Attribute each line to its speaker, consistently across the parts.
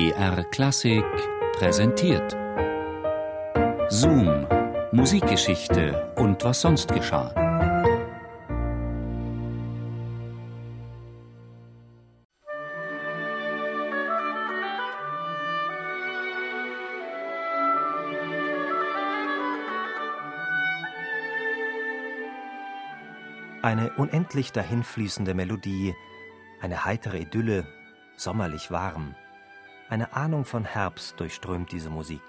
Speaker 1: BR Klassik präsentiert. Zoom, Musikgeschichte und was sonst geschah.
Speaker 2: Eine unendlich dahinfließende Melodie, eine heitere Idylle, sommerlich warm. Eine Ahnung von Herbst durchströmt diese Musik.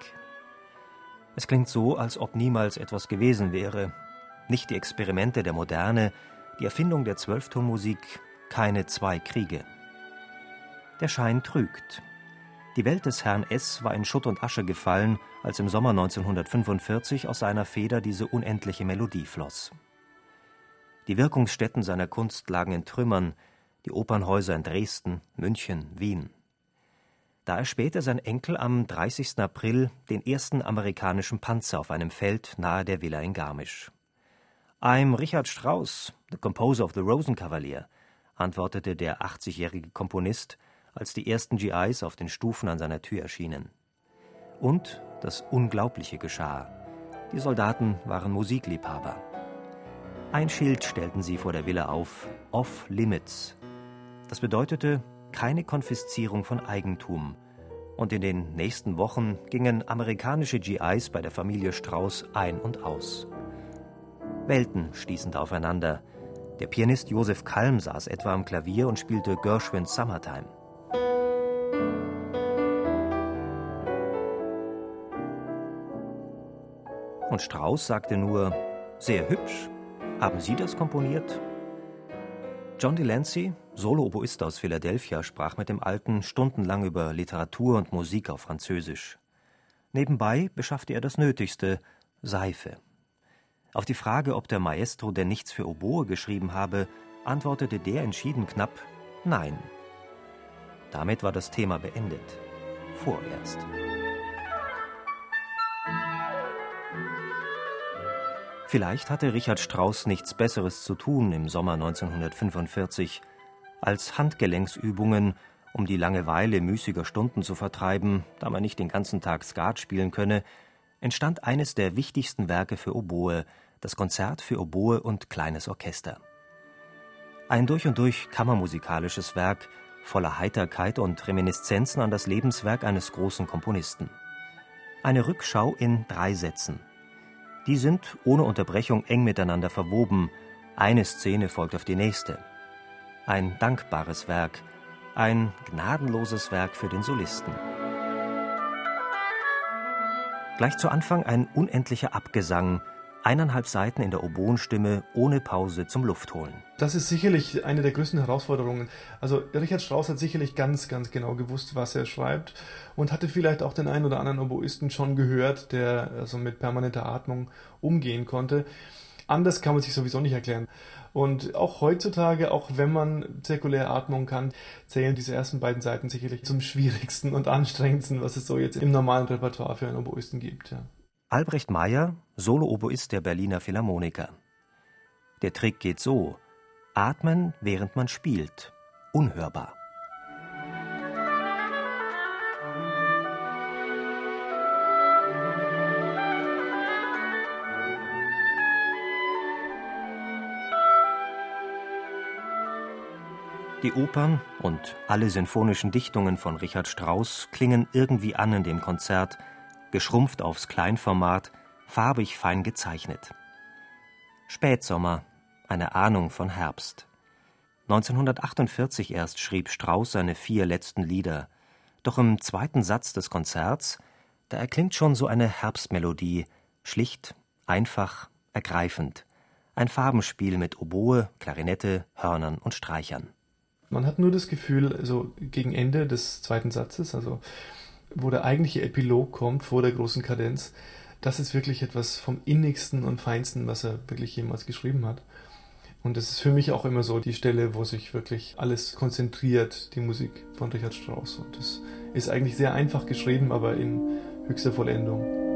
Speaker 2: Es klingt so, als ob niemals etwas gewesen wäre. Nicht die Experimente der Moderne, die Erfindung der Zwölftonmusik, keine zwei Kriege. Der Schein trügt. Die Welt des Herrn S. war in Schutt und Asche gefallen, als im Sommer 1945 aus seiner Feder diese unendliche Melodie floss. Die Wirkungsstätten seiner Kunst lagen in Trümmern, die Opernhäuser in Dresden, München, Wien. Da erspähte sein Enkel am 30. April den ersten amerikanischen Panzer auf einem Feld nahe der Villa in Garmisch. I'm Richard Strauss, the composer of the Rosenkavalier, antwortete der 80-jährige Komponist, als die ersten GIs auf den Stufen an seiner Tür erschienen. Und das Unglaubliche geschah. Die Soldaten waren Musikliebhaber. Ein Schild stellten sie vor der Villa auf, Off Limits. Das bedeutete keine Konfiszierung von Eigentum. Und in den nächsten Wochen gingen amerikanische GIs bei der Familie Strauß ein und aus. Welten stießen aufeinander. Der Pianist Josef Kalm saß etwa am Klavier und spielte Gershwins Summertime. Und Strauß sagte nur, sehr hübsch, haben Sie das komponiert? John Delancey, Solo-Oboist aus Philadelphia, sprach mit dem Alten stundenlang über Literatur und Musik auf Französisch. Nebenbei beschaffte er das Nötigste, Seife. Auf die Frage, ob der Maestro denn nichts für Oboe geschrieben habe, antwortete der entschieden knapp Nein. Damit war das Thema beendet. Vorerst. Vielleicht hatte Richard Strauss nichts Besseres zu tun im Sommer 1945 als Handgelenksübungen, um die Langeweile müßiger Stunden zu vertreiben, da man nicht den ganzen Tag Skat spielen könne, entstand eines der wichtigsten Werke für Oboe, das Konzert für Oboe und kleines Orchester. Ein durch und durch kammermusikalisches Werk, voller Heiterkeit und Reminiszenzen an das Lebenswerk eines großen Komponisten. Eine Rückschau in drei Sätzen – die sind ohne Unterbrechung eng miteinander verwoben. Eine Szene folgt auf die nächste. Ein dankbares Werk, ein gnadenloses Werk für den Solisten. Gleich zu Anfang ein unendlicher Abgesang, eineinhalb Seiten in der Oboenstimme ohne Pause zum Luftholen.
Speaker 3: Das ist sicherlich eine der größten Herausforderungen. Also Richard Strauss hat sicherlich ganz, ganz genau gewusst, was er schreibt und hatte vielleicht auch den einen oder anderen Oboisten schon gehört, der also mit permanenter Atmung umgehen konnte. Anders kann man sich sowieso nicht erklären. Und auch heutzutage, auch wenn man zirkulär Atmung kann, zählen diese ersten beiden Seiten sicherlich zum schwierigsten und anstrengendsten, was es so jetzt im normalen Repertoire für einen Oboisten gibt. Ja.
Speaker 2: Albrecht Meyer, Solo-Oboist der Berliner Philharmoniker. Der Trick geht so: Atmen, während man spielt. Unhörbar. Die Opern und alle sinfonischen Dichtungen von Richard Strauss klingen irgendwie an in dem Konzert, geschrumpft aufs Kleinformat, farbig fein gezeichnet. Spätsommer, eine Ahnung von Herbst. 1948 erst schrieb Strauss seine vier letzten Lieder, doch im zweiten Satz des Konzerts, da erklingt schon so eine Herbstmelodie, schlicht, einfach, ergreifend. Ein Farbenspiel mit Oboe, Klarinette, Hörnern und Streichern.
Speaker 3: Man hat nur das Gefühl, also gegen Ende des zweiten Satzes, also wo der eigentliche Epilog kommt vor der großen Kadenz, das ist wirklich etwas vom innigsten und feinsten, was er wirklich jemals geschrieben hat. Und das ist für mich auch immer so die Stelle, wo sich wirklich alles konzentriert, die Musik von Richard Strauss. Und das ist eigentlich sehr einfach geschrieben, aber in höchster Vollendung.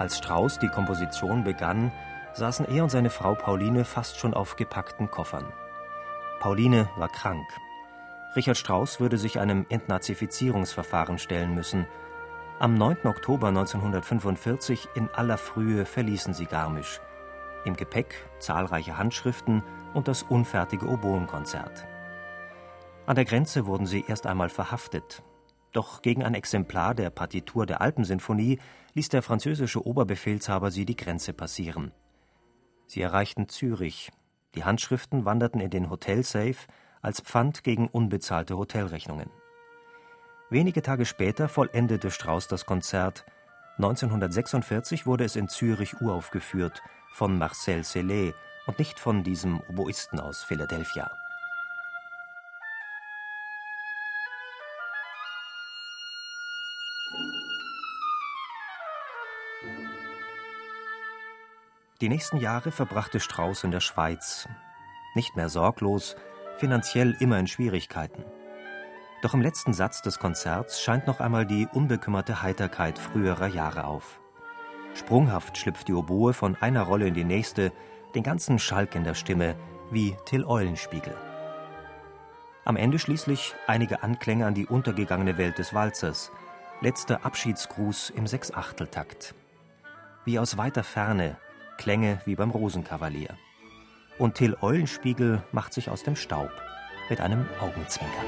Speaker 2: Als Strauss die Komposition begann, saßen er und seine Frau Pauline fast schon auf gepackten Koffern. Pauline war krank. Richard Strauss würde sich einem Entnazifizierungsverfahren stellen müssen. Am 9. Oktober 1945 in aller Frühe verließen sie Garmisch. Im Gepäck zahlreiche Handschriften und das unfertige Oboenkonzert. An der Grenze wurden sie erst einmal verhaftet. Doch gegen ein Exemplar der Partitur der Alpensinfonie ließ der französische Oberbefehlshaber sie die Grenze passieren. Sie erreichten Zürich. Die Handschriften wanderten in den Hotelsafe als Pfand gegen unbezahlte Hotelrechnungen. Wenige Tage später vollendete Strauss das Konzert. 1946 wurde es in Zürich uraufgeführt von Marcel Sellet und nicht von diesem Oboisten aus Philadelphia. Die nächsten Jahre verbrachte Strauß in der Schweiz. Nicht mehr sorglos, finanziell immer in Schwierigkeiten. Doch im letzten Satz des Konzerts scheint noch einmal die unbekümmerte Heiterkeit früherer Jahre auf. Sprunghaft schlüpft die Oboe von einer Rolle in die nächste, den ganzen Schalk in der Stimme, wie Till Eulenspiegel. Am Ende schließlich einige Anklänge an die untergegangene Welt des Walzers, letzter Abschiedsgruß im Sechsachteltakt. Wie aus weiter Ferne Klänge wie beim Rosenkavalier. Und Till Eulenspiegel macht sich aus dem Staub mit einem Augenzwinkern.